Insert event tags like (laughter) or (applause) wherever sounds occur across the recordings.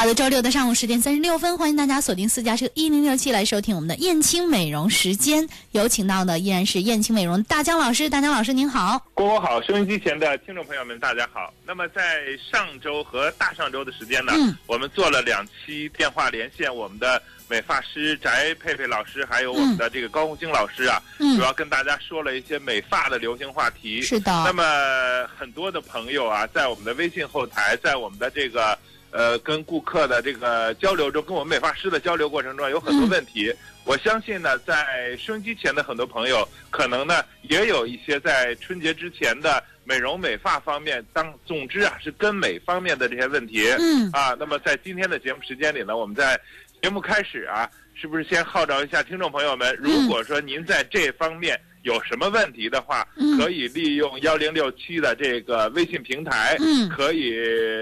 好的，周六的上午十点三十六分，欢迎大家锁定私家车一零六七来收听我们的燕青美容时间。有请到的依然是燕青美容大江老师，大江老师您好。郭郭好，收音机前的听众朋友们，大家好。那么在上周和大上周的时间呢，嗯我们做了两期电话连线，我们的美发师翟佩佩老师，还有我们的这个高红星老师啊，嗯主要跟大家说了一些美发的流行话题。是的那么很多的朋友啊，在我们的微信后台，在我们的这个呃跟顾客的这个交流中，跟我们美发师的交流过程中，有很多问题。我相信呢，在收音机前的很多朋友，可能呢也有一些在春节之前的美容美发方面，当总之啊是跟美方面的这些问题。嗯啊，那么在今天的节目时间里呢，我们在节目开始啊，是不是先号召一下听众朋友们，如果说您在这方面有什么问题的话，嗯可以利用幺零六七的这个微信平台，嗯可以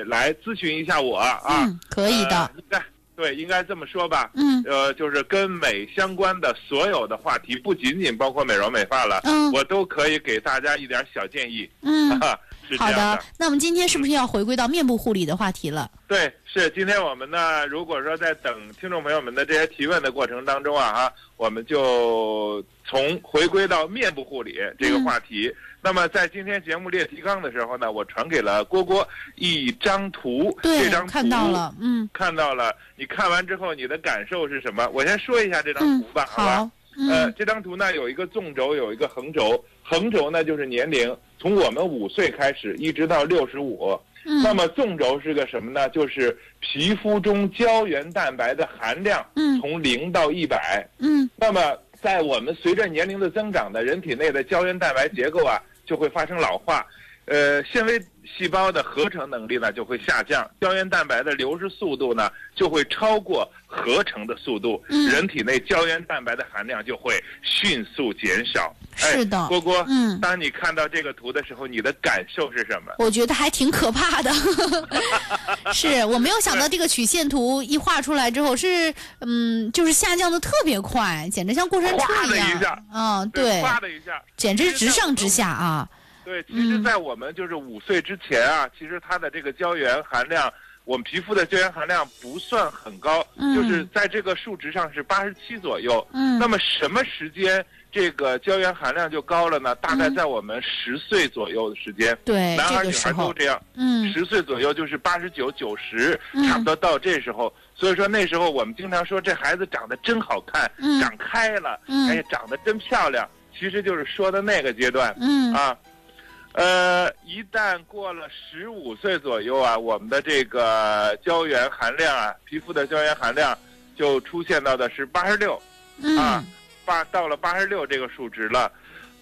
来咨询一下我啊。嗯，可以的呃。应该对，应该这么说吧。嗯呃，就是跟美相关的所有的话题，不仅仅包括美容美发了，嗯我都可以给大家一点小建议。嗯，好的。那我们今天是不是要回归到面部护理的话题了？对，是今天我们呢，如果说在等听众朋友们的这些提问的过程当中啊，哈，我们就从回归到面部护理这个话题。那么在今天节目列提纲的时候呢，我传给了郭郭一张图，这张，图看到了。嗯看到了。你看完之后，你的感受是什么？我先说一下这张嗯图吧，，好吧？好。呃，嗯这张图呢有一个纵轴，有一个横轴。横轴呢就是年龄，从我们五岁开始一直到六十五。那嗯么纵轴是个什么呢？就是皮肤中胶原蛋白的含量嗯从零到一百。嗯那么在我们随着年龄的增长呢，人体内的胶原蛋白结构啊就会发生老化，呃，纤维细胞的合成能力呢就会下降，胶原蛋白的流失速度呢就会超过合成的速度，嗯人体内胶原蛋白的含量就会迅速减少。哎是的郭郭，嗯当你看到这个图的时候，你的感受是什么？我觉得还挺可怕的，(laughs) 是我没有想到这个曲线图一画出来之后是，嗯，就是下降的特别快，简直像过山车一样下。嗯，对，哗的一下，简直是直上直下啊。对，其实，嗯在我们就是五岁之前啊，其实它的这个胶原含量，我们皮肤的胶原含量不算很高，嗯就是在这个数值上是八十七左右。嗯那么什么时间这个胶原含量就高了呢？大概嗯在我们十岁左右的时间，对，男孩女孩都这样。嗯十岁左右就是八十九、九十，嗯差不多到这时候。所以说那时候我们经常说这孩子长得真好看，嗯长开了，嗯哎呀，长得真漂亮。其实就是说的那个阶段。嗯啊，呃，一旦过了十五岁左右啊，我们的这个胶原含量啊，皮肤的胶原含量就出现到的是八十六啊嗯，八到了八十六这个数值了。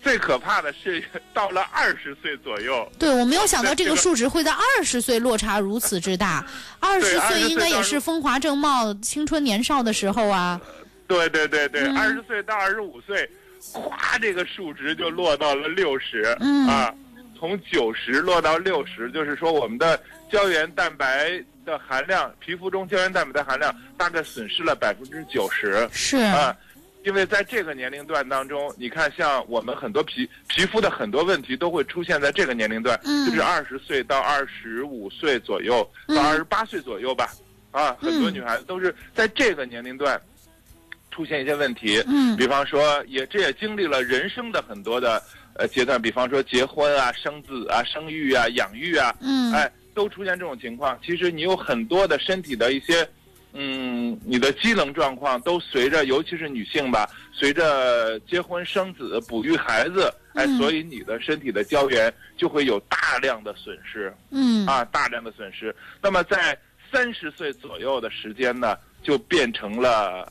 最可怕的是到了二十岁左右，对我没有想到这个数值会在二十岁落差如此之大，二十岁应该也是风华正茂、青春年少的时候啊。对对对对，嗯。二十岁到二十五岁，咵，这个数值就落到了六十、嗯。啊，从九十落到六十，就是说我们的胶原蛋白的含量，皮肤中胶原蛋白的含量大概损失了百分之九十是，啊。因为在这个年龄段当中，你看，像我们很多皮皮肤的很多问题都会出现在这个年龄段，嗯。就是二十岁到二十五岁左右，嗯。到二十八岁左右吧，啊，很多嗯女孩子都是在这个年龄段出现一些问题，嗯。比方说也这也经历了人生的很多的呃阶段，比方说结婚啊、生子啊、生育啊、养育啊，嗯，哎，都出现这种情况。其实你有很多的身体的一些，嗯，你的机能状况都随着，尤其是女性吧，随着结婚生子、哺育孩子，哎，嗯所以你的身体的胶原就会有大量的损失。嗯啊，大量的损失。那么在三十岁左右的时间呢，就变成了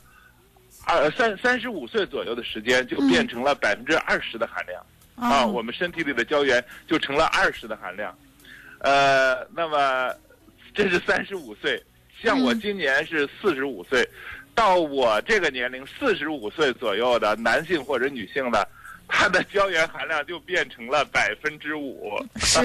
二三三十五岁左右的时间就变成了百分之二十的含量。啊，哦我们身体里的胶原就成了二十的含量，呃，那么这是三十五岁，像我嗯今年是四十五岁，到我这个年龄四十五岁左右的男性或者女性的，(laughs) 他的胶原含量就变成了百分之五 (laughs) (laughs) 是，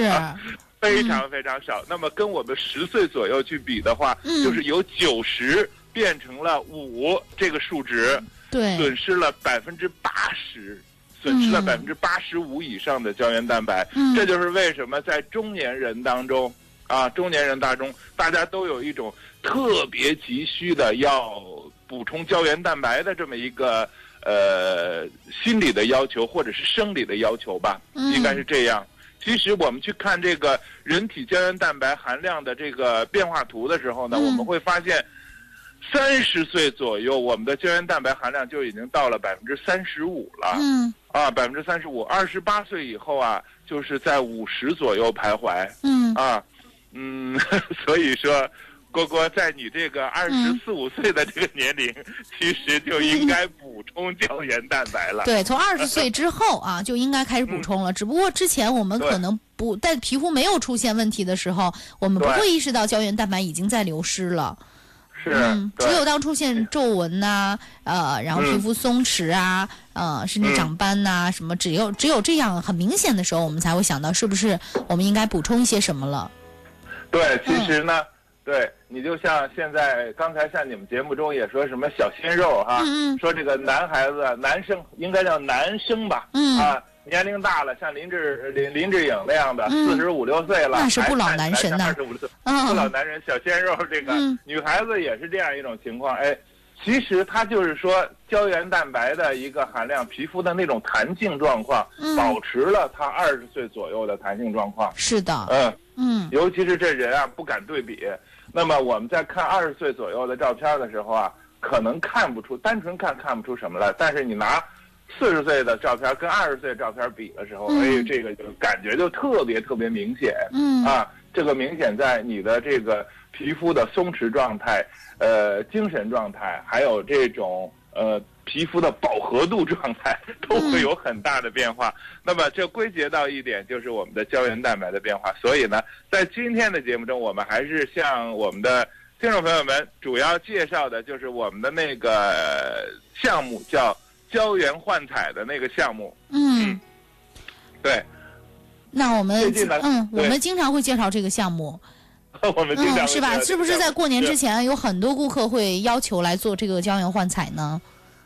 非常非常少。那么跟我们十岁左右去比的话，嗯就是由九十变成了五这个数值。对，损失了百分之八十，损失了嗯。百分之八十五以上的胶原蛋白。嗯。这就是为什么在中年人当中，啊，中年人当中，大家都有一种特别急需的要补充胶原蛋白的这么一个呃心理的要求，或者是生理的要求吧，嗯。应该是这样。其实我们去看这个人体胶原蛋白含量的这个变化图的时候呢，嗯。我们会发现，三十岁左右，我们的胶原蛋白含量就已经到了百分之三十五了。嗯啊，百分之三十五。二十八岁以后啊，就是在五十左右徘徊嗯啊，嗯，(laughs) 所以说，郭郭在你这个二十嗯四五岁的这个年龄，(laughs) 其实就应该补充胶原蛋白了。对，从二十岁 (laughs) 之后啊，就应该开始补充了。只不过之前我们可能不在皮肤没有出现问题的时候，我们不会意识到胶原蛋白已经在流失了。是，嗯，只有当出现皱纹呐、呃，然后皮嗯。肤松弛啊，呃，甚至嗯。长斑呐、什么，只有只有这样很明显的时候，我们才会想到是不是我们应该补充一些什么了。对，其实呢。对你就像现在刚才像你们节目中也说什么小鲜肉哈、说这个男孩子男生应该叫男生吧，嗯。啊，年龄大了像林志林林志颖那样的嗯四十五六岁了，那是不老男神呢二十五岁不老嗯男人小鲜肉，这个、嗯女孩子也是这样一种情况。哎，其实它就是说胶原蛋白的一个含量，皮肤的那种弹性状况，嗯保持了她二十岁左右的弹性状况。是的，嗯，嗯尤其是这人啊不敢对比。那么我们在看二十岁左右的照片的时候啊，可能看不出，单纯看看不出什么来。但是你拿四十岁的照片跟二十岁的照片比的时候，嗯哎，这个就感觉就特别特别明显。嗯啊，这个明显在你的这个皮肤的松弛状态、呃精神状态，还有这种呃皮肤的饱和度状态，都会有很大的变化。那么这归结到一点，就是我们的胶原蛋白的变化。所以呢，在今天的节目中，我们还是向我们的听众朋友们主要介绍的就是我们的那个呃项目，叫胶原焕彩的那个项目。嗯，对，那我们嗯，我们经常会介绍这个项目，(laughs) 我们经常嗯，是吧？是不是在过年之前有很多顾客会要求来做这个胶原焕彩呢？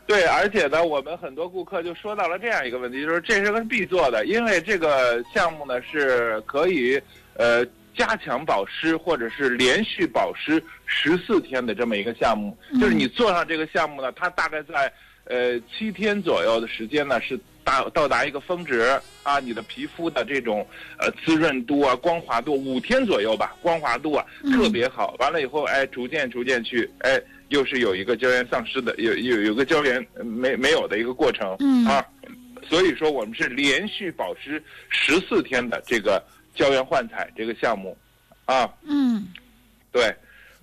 对，而且呢，我们很多顾客就说到了这样一个问题，就是这是个必做的，因为这个项目呢是可以呃加强保湿或者是连续保湿十四天的这么一个项目。就是你做上这个项目呢，它大概在呃七天左右的时间呢是达到达一个峰值啊，你的皮肤的这种呃滋润度啊、光滑度，五天左右吧，光滑度啊特别好。完了以后，哎，逐渐逐渐去哎。又是有一个胶原丧失的，有有有个胶原呃没没有的一个过程，嗯啊，所以说我们是连续保湿十四天的这个胶原焕彩这个项目，啊，嗯对。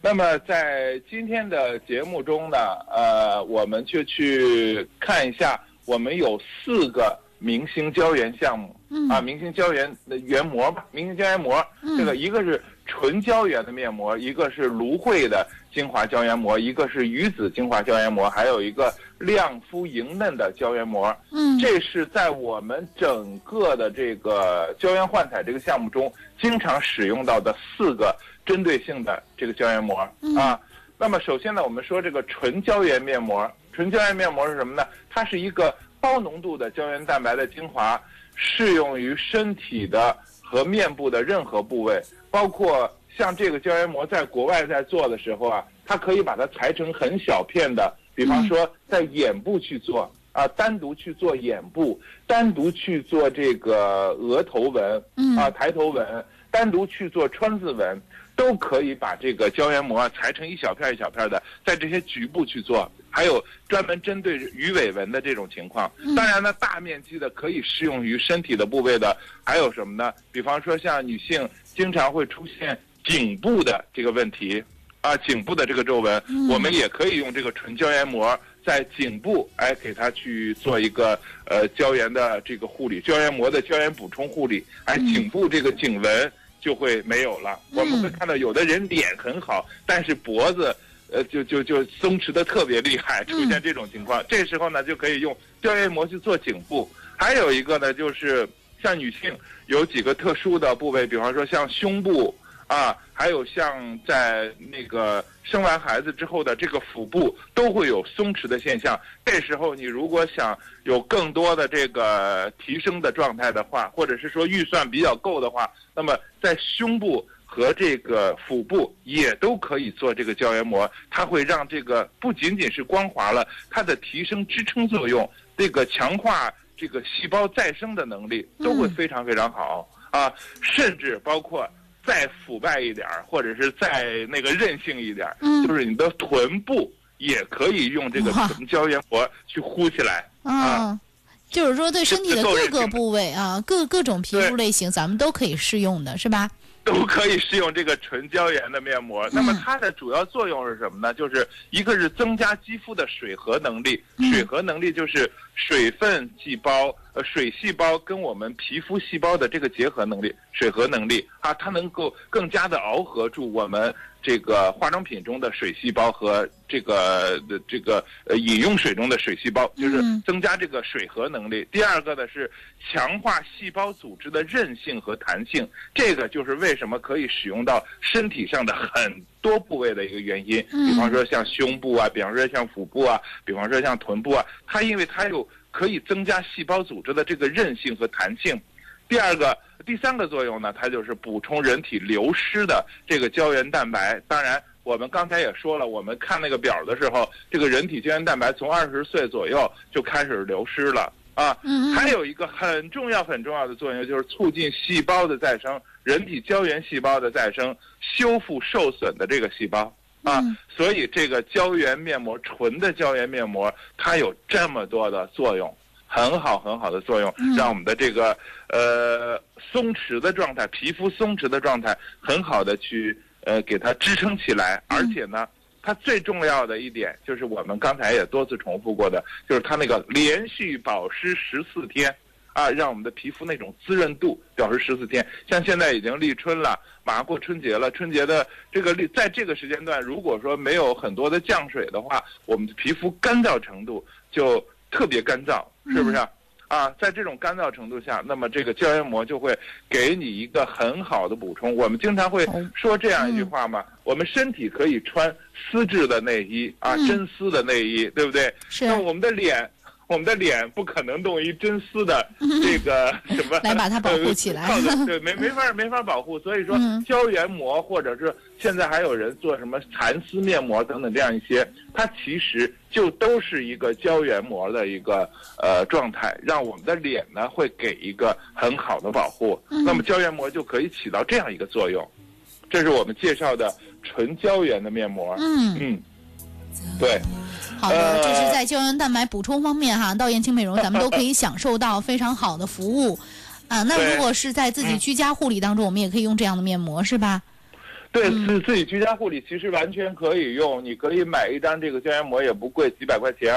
那么在今天的节目中呢，呃，我们就去看一下，我们有四个明星胶原项目，嗯啊，明星胶原的原膜吧，明星胶原膜，嗯这个一个是纯胶原的面膜，一个是芦荟的精华胶原膜，一个是鱼子精华胶原膜，还有一个亮肤莹嫩的胶原膜。嗯这是在我们整个的这个胶原焕彩这个项目中经常使用到的四个针对性的这个胶原膜嗯啊。那么首先呢，我们说这个纯胶原面膜，纯胶原面膜是什么呢？它是一个高浓度的胶原蛋白的精华，适用于身体的和面部的任何部位，包括像这个胶原膜在国外在做的时候啊，它可以把它裁成很小片的，比方说在眼部去做。啊，单独去做眼部，单独去做这个额头纹，嗯啊，抬头纹，单独去做川字纹，都可以把这个胶原膜啊裁成一小片一小片的，在这些局部去做。还有专门针对鱼尾纹的这种情况。当然呢，大面积的可以适用于身体的部位的，还有什么呢？比方说像女性经常会出现颈部的这个问题。啊，颈部的这个皱纹，我们也可以用这个纯胶原膜在颈部，哎，给它去做一个呃胶原的这个护理，胶原膜的胶原补充护理，哎，颈部这个颈纹就会没有了。我们会看到有的人脸很好，但是脖子。呃，就就就松弛的特别厉害，出现这种情况，这时候呢就可以用胶原膜去做颈部。还有一个呢，就是像女性有几个特殊的部位，比方说像胸部啊，还有像在那个生完孩子之后的这个腹部都会有松弛的现象。这时候你如果想有更多的这个提升的状态的话，或者是说预算比较够的话，那么在胸部。和这个腹部也都可以做这个胶原膜，它会让这个不仅仅是光滑了，它的提升支撑作用，这个强化这个细胞再生的能力都会非常非常好啊！甚至包括再腐败一点儿，或者是再那个任性一点儿，就是你的臀部也可以用这个纯胶原膜去呼起来啊！就是说，对身体的各个部位啊，各各种皮肤类型，咱们都可以适用的，是吧？都可以适用这个纯胶原的面膜。那么它的主要作用是什么呢？就是一个是增加肌肤的水合能力，水合能力就是水分细胞、呃水细胞跟我们皮肤细胞的这个结合能力，水合能力啊，它能够更加的螯合住我们。这个化妆品中的水细胞和这个这个呃饮用水中的水细胞，就是增加这个水合能力。第二个呢是强化细胞组织的韧性和弹性，这个就是为什么可以使用到身体上的很多部位的一个原因。比方说像胸部啊，比方说像腹部啊，比方说像臀部啊，它因为它有可以增加细胞组织的这个韧性和弹性。第二个。第三个作用呢，它就是补充人体流失的这个胶原蛋白。当然，我们刚才也说了，我们看那个表的时候，这个人体胶原蛋白从二十岁左右就开始流失了啊。还有一个很重要很重要的作用，就是促进细胞的再生，人体胶原细胞的再生，修复受损的这个细胞啊。所以，这个胶原面膜，纯的胶原面膜，它有这么多的作用。很好很好的作用，让我们的这个呃松弛的状态，皮肤松弛的状态，很好的去呃给它支撑起来。而且呢，它最重要的一点就是我们刚才也多次重复过的，就是它那个连续保湿十四天，啊，让我们的皮肤那种滋润度表示十四天。像现在已经立春了，马上过春节了，春节的这个立在这个时间段，如果说没有很多的降水的话，我们的皮肤干燥程度就特别干燥。是不是啊？在这种干燥程度下，那么这个胶原膜就会给你一个很好的补充。我们经常会说这样一句话嘛：我们身体可以穿丝质的内衣啊，真丝的内衣，对不对？是。那我们的脸。我们的脸不可能用一真丝的 (laughs) 这个什么 (laughs) 来把它保护起来，对，没没法 (laughs) 没法保护。所以说胶原膜或者是现在还有人做什么蚕丝面膜等等这样一些，它其实就都是一个胶原膜的一个呃状态，让我们的脸呢会给一个很好的保护。那么胶原膜就可以起到这样一个作用。这是我们介绍的纯胶原的面膜。嗯嗯，对。好的，这是在胶原蛋白补充方面哈，(laughs) 到燕青美容咱们都可以享受到非常好的服务，(laughs) 啊，那如果是在自己居家护理当中，我们也可以用这样的面膜是吧？对，自自己居家护理其实完全可以用，你可以买一张这个胶原膜，也不贵，几百块钱，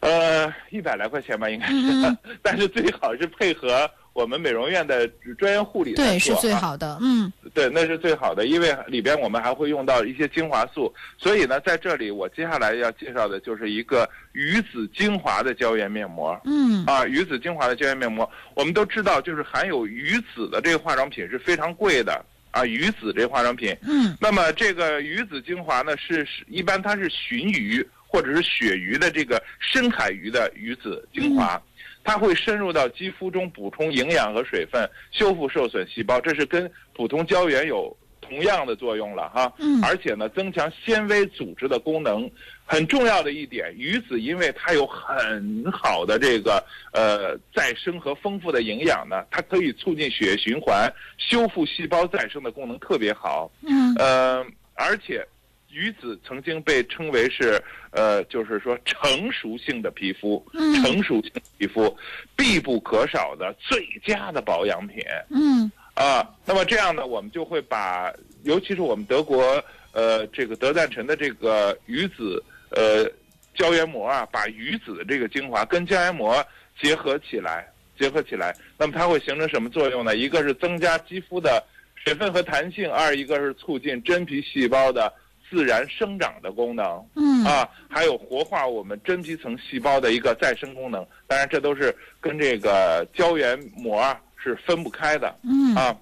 呃，一百来块钱吧，应该是，(laughs) 但是最好是配合。我们美容院的专业护理对是最好的，嗯，对，那是最好的，因为里边我们还会用到一些精华素，所以呢，在这里我接下来要介绍的就是一个鱼子精华的胶原面膜，嗯，啊，鱼子精华的胶原面膜，我们都知道，就是含有鱼子的这个化妆品是非常贵的，啊，鱼子这化妆品，嗯，那么这个鱼子精华呢，是是一般它是鲟鱼或者是鳕鱼的这个深海鱼的鱼子精华。它会深入到肌肤中补充营养和水分，修复受损细胞，这是跟普通胶原有同样的作用了哈。嗯。而且呢，增强纤维组织的功能，很重要的一点，鱼子因为它有很好的这个呃再生和丰富的营养呢，它可以促进血液循环，修复细胞再生的功能特别好。嗯。呃，而且。鱼子曾经被称为是，呃，就是说成熟性的皮肤，成熟性皮肤必不可少的最佳的保养品。嗯，啊，那么这样呢，我们就会把，尤其是我们德国呃这个德赞臣的这个鱼子呃胶原膜啊，把鱼子的这个精华跟胶原膜结合起来，结合起来，那么它会形成什么作用呢？一个是增加肌肤的水分和弹性，二一个是促进真皮细胞的自然生长的功能。嗯啊，还有活化我们真皮层细胞的一个再生功能。当然，这都是跟这个胶原膜啊是分不开的。嗯啊，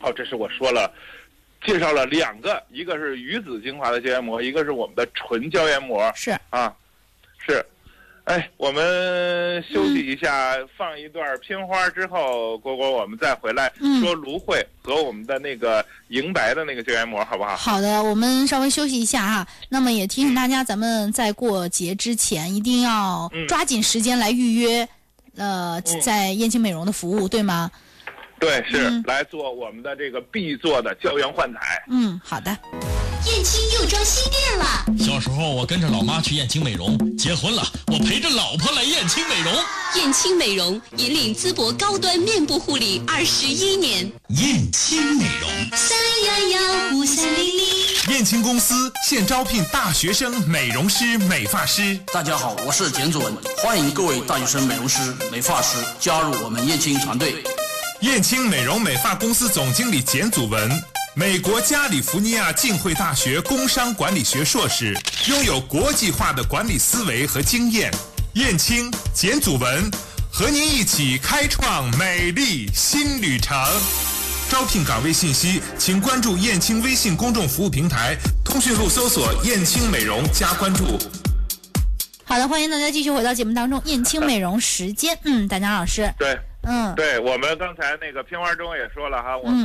好，这是我说了，介绍了两个，一个是鱼子精华的胶原膜，一个是我们的纯胶原膜是啊，是。哎，我们休息一下，放一段片花之后，果果我们再回来嗯说芦荟和我们的那个银白的那个胶原膜，好不好？好的，我们稍微休息一下啊。那么也提醒大家，咱们在过节之前一定要嗯抓紧时间来预约，呃，在燕青美容的服务，对吗？对，是、嗯来做我们的这个必做的胶原焕彩。嗯，好的。燕青又装新店了，小时候我跟着老妈去燕青美容，结婚了我陪着老婆来燕青美容。燕青美容引领淄博高端面部护理二十一年。燕青美容，三幺幺五三零零。燕青公司现招聘大学生美容师、美发师。大家好，我是简祖文，欢迎各位大学生美容师、美发师加入我们燕青团队。燕青美容美发公司总经理简祖文，美国加利福尼亚浸会大学工商管理学硕士，拥有国际化的管理思维和经验。燕青、简祖文和您一起开创美丽新旅程。招聘岗位信息，请关注燕青微信公众服务平台，通讯录搜索“燕青美容”加关注。好的，欢迎大家继续回到节目当中，燕青美容时间。嗯，大江老师，对，嗯，对我们刚才那个片花中也说了哈，我们、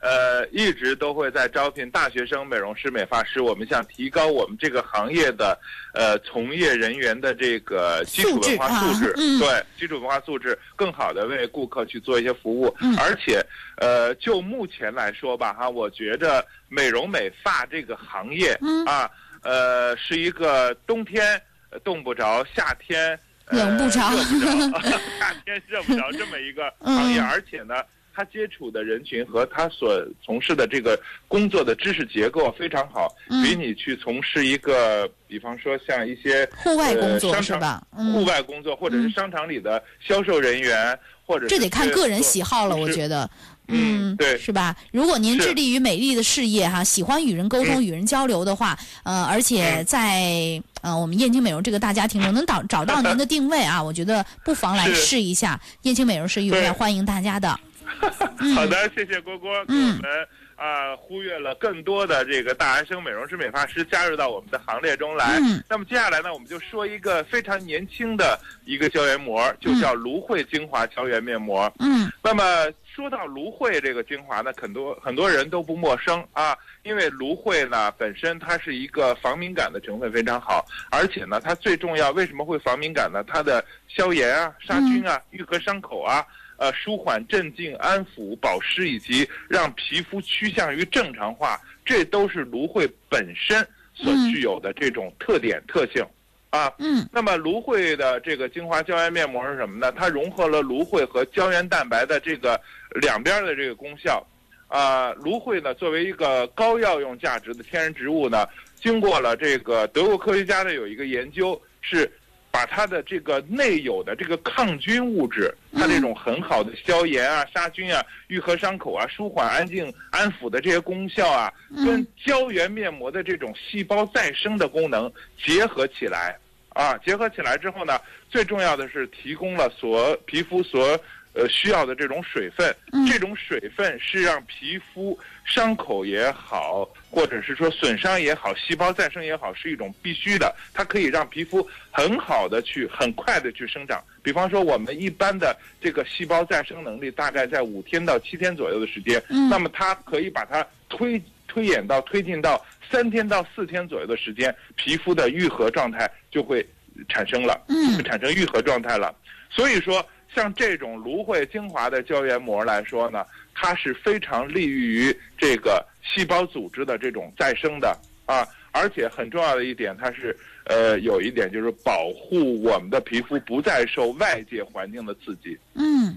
呃一直都会在招聘大学生美容师、美发师，我们想提高我们这个行业的呃从业人员的这个基础文化素质，素质啊嗯对基础文化素质，更好的为顾客去做一些服务，嗯而且呃就目前来说吧哈，我觉着美容美发这个行业、嗯啊，呃是一个冬天呃冻不着，夏天。呃冷不着热不着 (laughs) (laughs) 夏天热不着这么一个行业，嗯而且呢，他接触的人群和他所从事的这个工作的知识结构非常好，嗯比你去从事一个，比方说像一些户外工作是吧？嗯，户外工作，或者是商场里的销售人员，或者这得看个人喜好了，我觉得。嗯对是吧？如果您致力于美丽的事业哈，喜欢与人沟通、嗯与人交流的话，呃，而且嗯在呃我们燕青美容这个大家庭中能找找到 (laughs) 您的定位啊，我觉得不妨来试一下。燕青美容是永远欢迎大家的。(laughs) 好的，谢谢郭郭给嗯我们啊、呼吁了更多的这个大学生美容师、美发师加入到我们的行列中来。嗯那么接下来呢，我们就说一个非常年轻的一个胶原膜，就叫芦荟精华胶原面膜。嗯那么说到芦荟这个精华呢，很多很多人都不陌生啊，因为芦荟呢本身它是一个防敏感的成分非常好，而且呢它最重要，为什么会防敏感呢？它的消炎啊、杀菌啊、愈合伤口啊。呃，舒缓、镇静、安抚、保湿，以及让皮肤趋向于正常化，这都是芦荟本身所具有的这种特点、特性啊。嗯那么芦荟的这个精华胶原面膜是什么呢？它融合了芦荟和胶原蛋白的这个两边的这个功效。啊、芦荟呢作为一个高药用价值的天然植物呢，经过了这个德国科学家的有一个研究，是把它的这个内有的这个抗菌物质，它这种很好的消炎啊、杀菌啊、愈合伤口啊、舒缓、安静、安抚的这些功效啊，跟胶原面膜的这种细胞再生的功能结合起来。啊，结合起来之后呢，最重要的是提供了所皮肤所呃需要的这种水分，这种水分是让皮肤伤口也好，或者是说损伤也好，细胞再生也好，是一种必须的。它可以让皮肤很好的去、很快的去生长。比方说，我们一般的这个细胞再生能力大概在五天到七天左右的时间，那么它可以把它推推演到推进到三天到四天左右的时间，皮肤的愈合状态就会产生了，产生愈合状态了。所以说，像这种芦荟精华的胶原膜来说呢，它是非常利于这个细胞组织的这种再生的啊，而且很重要的一点，它是呃有一点就是保护我们的皮肤不再受外界环境的刺激。嗯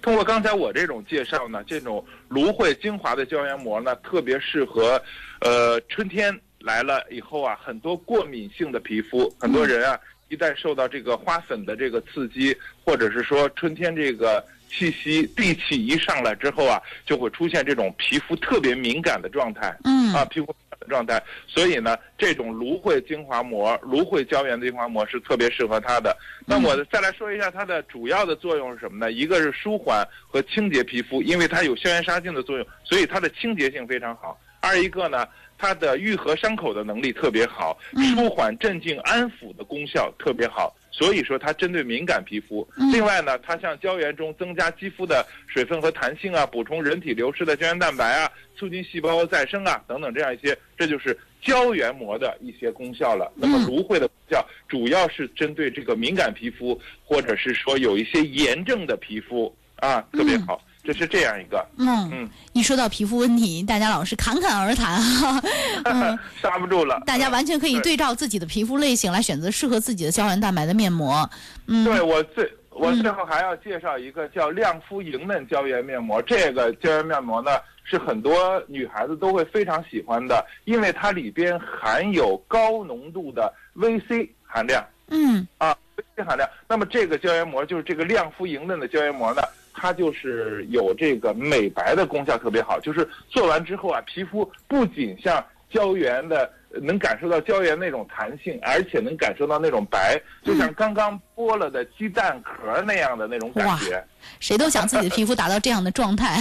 通过刚才我这种介绍呢，这种芦荟精华的胶原膜呢，特别适合，呃，春天来了以后啊，很多过敏性的皮肤，很多人啊，一旦受到这个花粉的这个刺激，或者是说春天这个气息地气一上来之后啊，就会出现这种皮肤特别敏感的状态。嗯啊，皮肤敏感的状态，所以呢，这种芦荟精华膜、芦荟胶原精华膜是特别适合它的。那嗯我再来说一下它的主要的作用是什么呢？一个是舒缓和清洁皮肤，因为它有消炎杀菌的作用，所以它的清洁性非常好。二一个呢，它的愈合伤口的能力特别好，舒缓镇静安抚的功效特别好。所以说它针对敏感皮肤。另外呢，它像胶原中增加肌肤的水分和弹性啊，补充人体流失的胶原蛋白啊，促进细胞再生啊等等这样一些，这就是胶原膜的一些功效了。那么芦荟的功效主要是针对这个敏感皮肤，或者是说有一些炎症的皮肤啊，特别好。这是这样一个，嗯嗯，一说到皮肤问题，大家老是侃侃而谈哈。(laughs) 嗯，刹不住了。大家完全可以对照自己的皮肤类型来选择适合自己的胶原蛋白的面膜。嗯，对我最我最后还要介绍一个叫亮肤莹嫩胶原面膜，这个胶原面膜呢是很多女孩子都会非常喜欢的，因为它里边含有高浓度的 VC 含量嗯啊，VC 含量。那么这个胶原膜就是这个亮肤莹嫩的胶原膜呢。它就是有这个美白的功效特别好，就是做完之后啊，皮肤不仅像胶原的能感受到胶原那种弹性，而且能感受到那种白，就像刚刚剥了的鸡蛋壳那样的那种感觉。谁都想自己的皮肤达到这样的状态，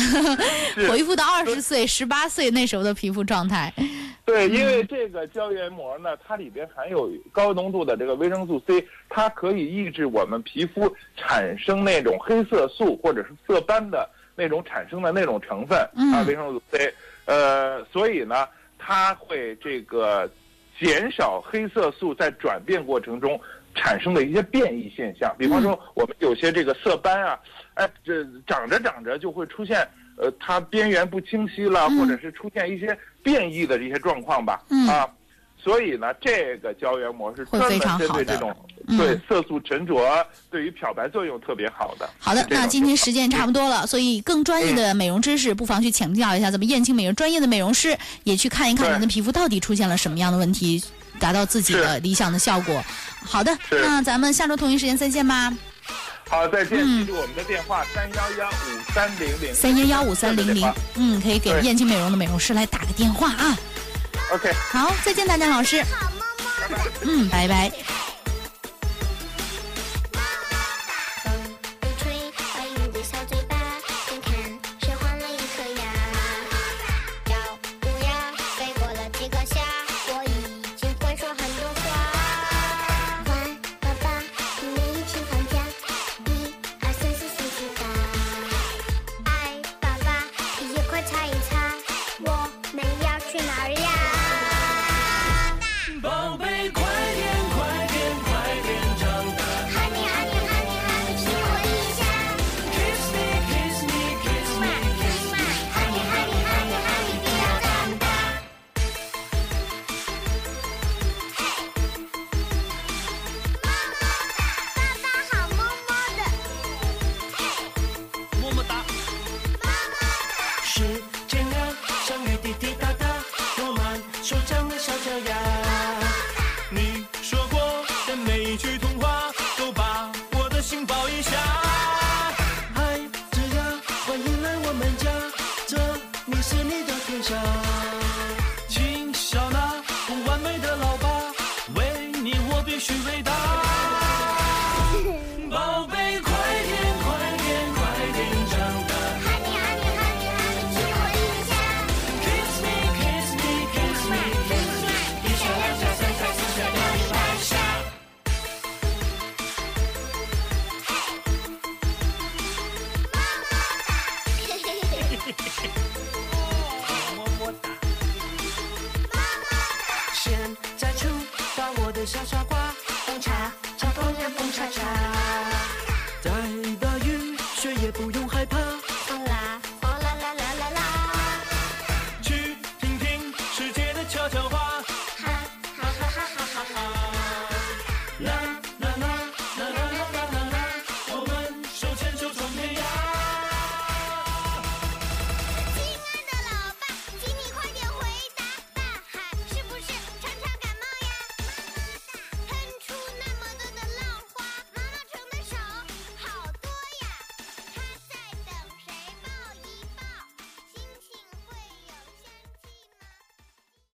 是恢复到二十岁、十八岁那时候的皮肤状态。对，因为这个胶原膜呢，它里边含有高浓度的这个维生素 C，它可以抑制我们皮肤产生那种黑色素或者是色斑的那种产生的那种成分啊，维生素 C。呃，所以呢，它会这个减少黑色素在转变过程中产生的一些变异现象。比方说，我们有些这个色斑啊，哎，这长着长着就会出现。呃，它边缘不清晰了，或者是出现一些变异的这些状况吧，嗯啊，所以呢，这个胶原膜是会专门非常好的针对这种嗯。对色素沉着，对于漂白作用特别好的。好的那今天时间差不多了，所以更专业的美容知识，不妨去请教一下咱们燕青美容专业的美容师，也去看一看对。您的皮肤到底出现了什么样的问题，达到自己的理想的效果。好的，那咱们下周同一时间再见吧。好，再见，嗯。记住我们的电话三幺幺五三零零。三幺幺五三零零，嗯，可以给燕青美容的美容师来打个电话啊。OK。好，再见，大家老师。嗯，拜拜。